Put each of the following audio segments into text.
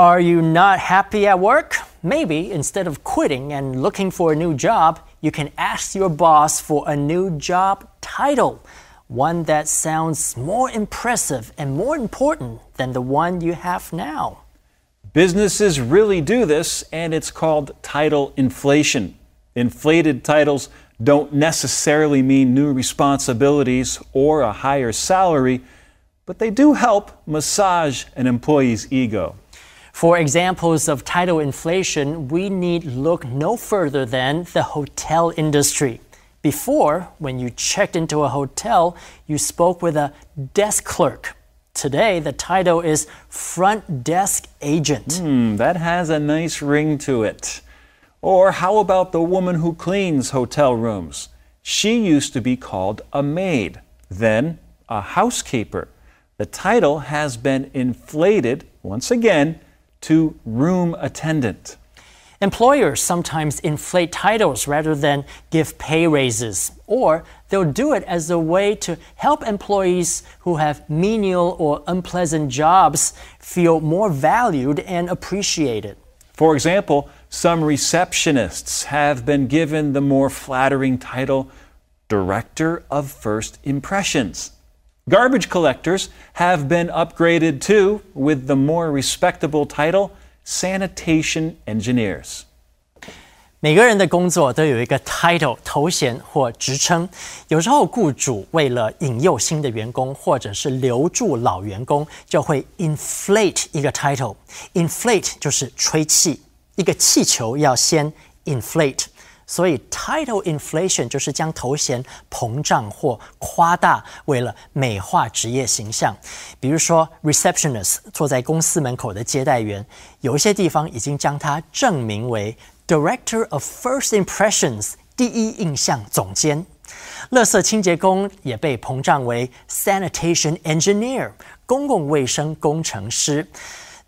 Are you not happy at work? Maybe instead of quitting and looking for a new job, you can ask your boss for a new job title, one that sounds more impressive and more important than the one you have now. Businesses really do this, and it's called title inflation. Inflated titles don't necessarily mean new responsibilities or a higher salary, but they do help massage an employee's ego. For examples of title inflation, we need look no further than the hotel industry. Before, when you checked into a hotel, you spoke with a desk clerk. Today, the title is front desk agent. Hmm, that has a nice ring to it. Or how about the woman who cleans hotel rooms? She used to be called a maid, then a housekeeper. The title has been inflated, once again, to room attendant. Employers sometimes inflate titles rather than give pay raises, or they'll do it as a way to help employees who have menial or unpleasant jobs feel more valued and appreciated. For example, some receptionists have been given the more flattering title Director of First Impressions. Garbage collectors have been upgraded too with the more respectable title Sanitation Engineers. 每个人的工作都有一个 title 头衔或职称，有时候雇主为了引诱新的员工，或者是留住老员工，就会 inflate 一个 title。inflate 就是吹气，一个气球要先 inflate。 所以，title inflation 就是将头衔膨胀或夸大，为了美化职业形象。比如说，receptionist 坐在公司门口的接待员，有一些地方已经将它证明为 director of first impressions 第一印象总监。垃圾清洁工也被膨胀为 sanitation engineer 公共卫生工程师。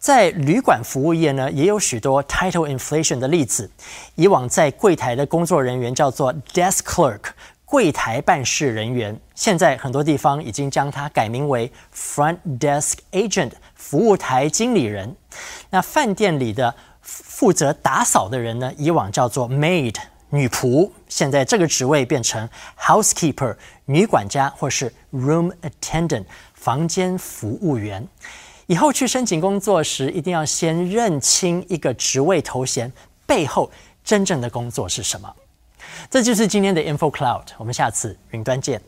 在旅馆服务业呢，也有许多 title inflation 的例子。以往在柜台的工作人员叫做 desk clerk，柜台办事人员。现在很多地方已经将它改名为 front desk agent，服务台经理人。那饭店里的负责打扫的人呢，以往叫做 maid，女仆。现在这个职位变成 housekeeper，女管家，或是 room attendant，房间服务员。以后去申请工作时，一定要先认清一个职位头衔背后真正的工作是什么。这就是今天的 Info Cloud，我们下次云端见。